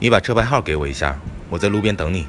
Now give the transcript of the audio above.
你把车牌号给我一下我在路边等你。